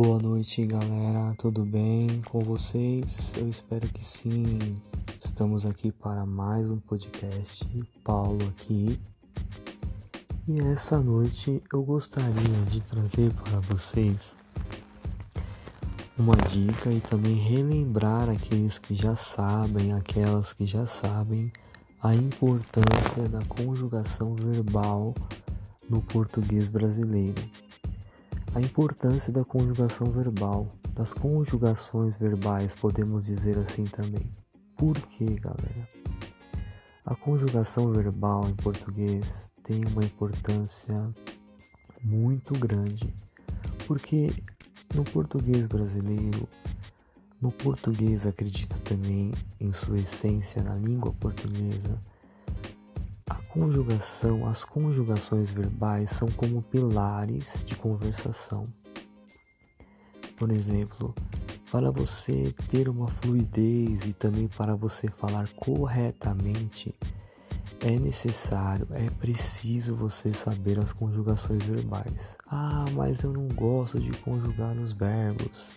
Boa noite, galera. Tudo bem com vocês? Eu espero que sim. Estamos aqui para mais um podcast. Paulo aqui. E essa noite eu gostaria de trazer para vocês uma dica e também relembrar aqueles que já sabem, aquelas que já sabem, a importância da conjugação verbal no português brasileiro. A importância da conjugação verbal, das conjugações verbais, podemos dizer assim também. Por quê, galera? A conjugação verbal em português tem uma importância muito grande, porque no português brasileiro, no português acredito também em sua essência na língua portuguesa, conjugação, as conjugações verbais são como pilares de conversação. Por exemplo, para você ter uma fluidez e também para você falar corretamente, é necessário, é preciso você saber as conjugações verbais. Ah, mas eu não gosto de conjugar os verbos.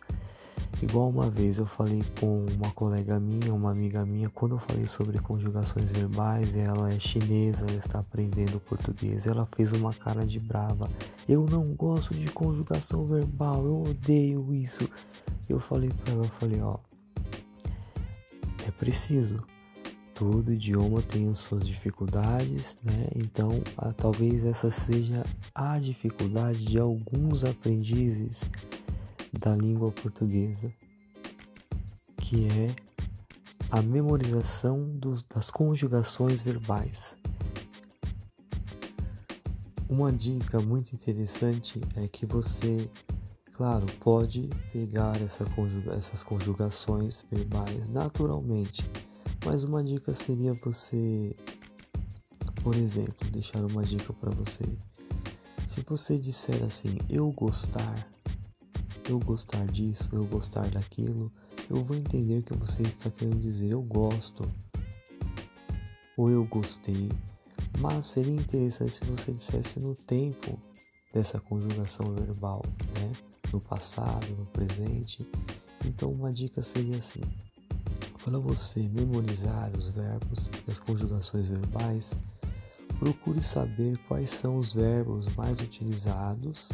Igual uma vez eu falei com uma colega minha, uma amiga minha, quando eu falei sobre conjugações verbais, ela é chinesa, ela está aprendendo português, ela fez uma cara de brava. Eu não gosto de conjugação verbal, eu odeio isso. Eu falei para ela, eu falei, ó, é preciso. Todo idioma tem as suas dificuldades, né? Então, a, talvez essa seja a dificuldade de alguns aprendizes da língua portuguesa, que é a memorização dos, das conjugações verbais. Uma dica muito interessante é que você, claro, pode pegar essa conjuga, essas conjugações verbais naturalmente, mas uma dica seria você, por exemplo, deixar uma dica para você. Se você disser assim, eu gostar, eu gostar disso, eu gostar daquilo, eu vou entender que você está querendo dizer eu gosto ou eu gostei. Mas seria interessante se você dissesse no tempo dessa conjugação verbal, né? No passado, no presente. Então uma dica seria assim: para você memorizar os verbos e as conjugações verbais, procure saber quais são os verbos mais utilizados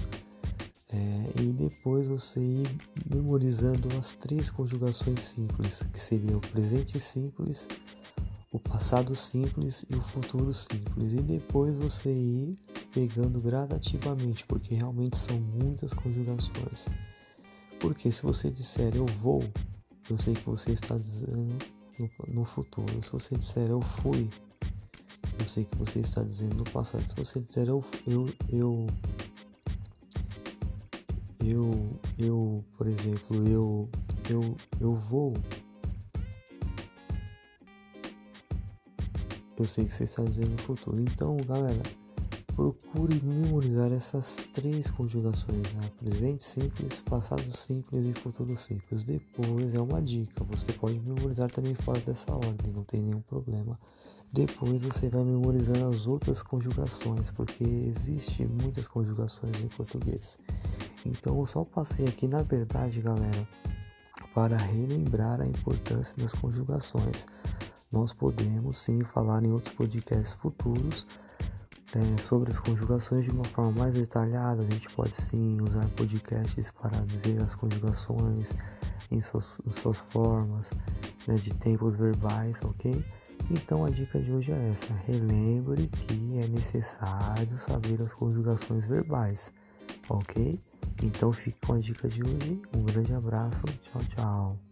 é, e depois você ir memorizando as três conjugações simples, que seria o presente simples, o passado simples e o futuro simples. E depois você ir pegando gradativamente, porque realmente são muitas conjugações. Porque se você disser eu vou, eu sei que você está dizendo no, futuro. Se você disser eu fui, eu sei que você está dizendo no passado. Se você disser eu, eu, eu eu, eu, por exemplo, eu, eu, eu vou. Eu sei que você está dizendo no futuro. Então, galera, procure memorizar essas três conjugações, né? presente simples, passado simples e futuro simples. Depois é uma dica, você pode memorizar também fora dessa ordem, não tem nenhum problema. Depois você vai memorizando as outras conjugações, porque existe muitas conjugações em português. Então eu só passei aqui, na verdade, galera, para relembrar a importância das conjugações. Nós podemos sim falar em outros podcasts futuros é, sobre as conjugações de uma forma mais detalhada. A gente pode sim usar podcasts para dizer as conjugações em suas, em suas formas né, de tempos verbais, ok? Então a dica de hoje é essa: relembre que é necessário saber as conjugações verbais, ok? Então fique com a dica de hoje. Um grande abraço, tchau, tchau.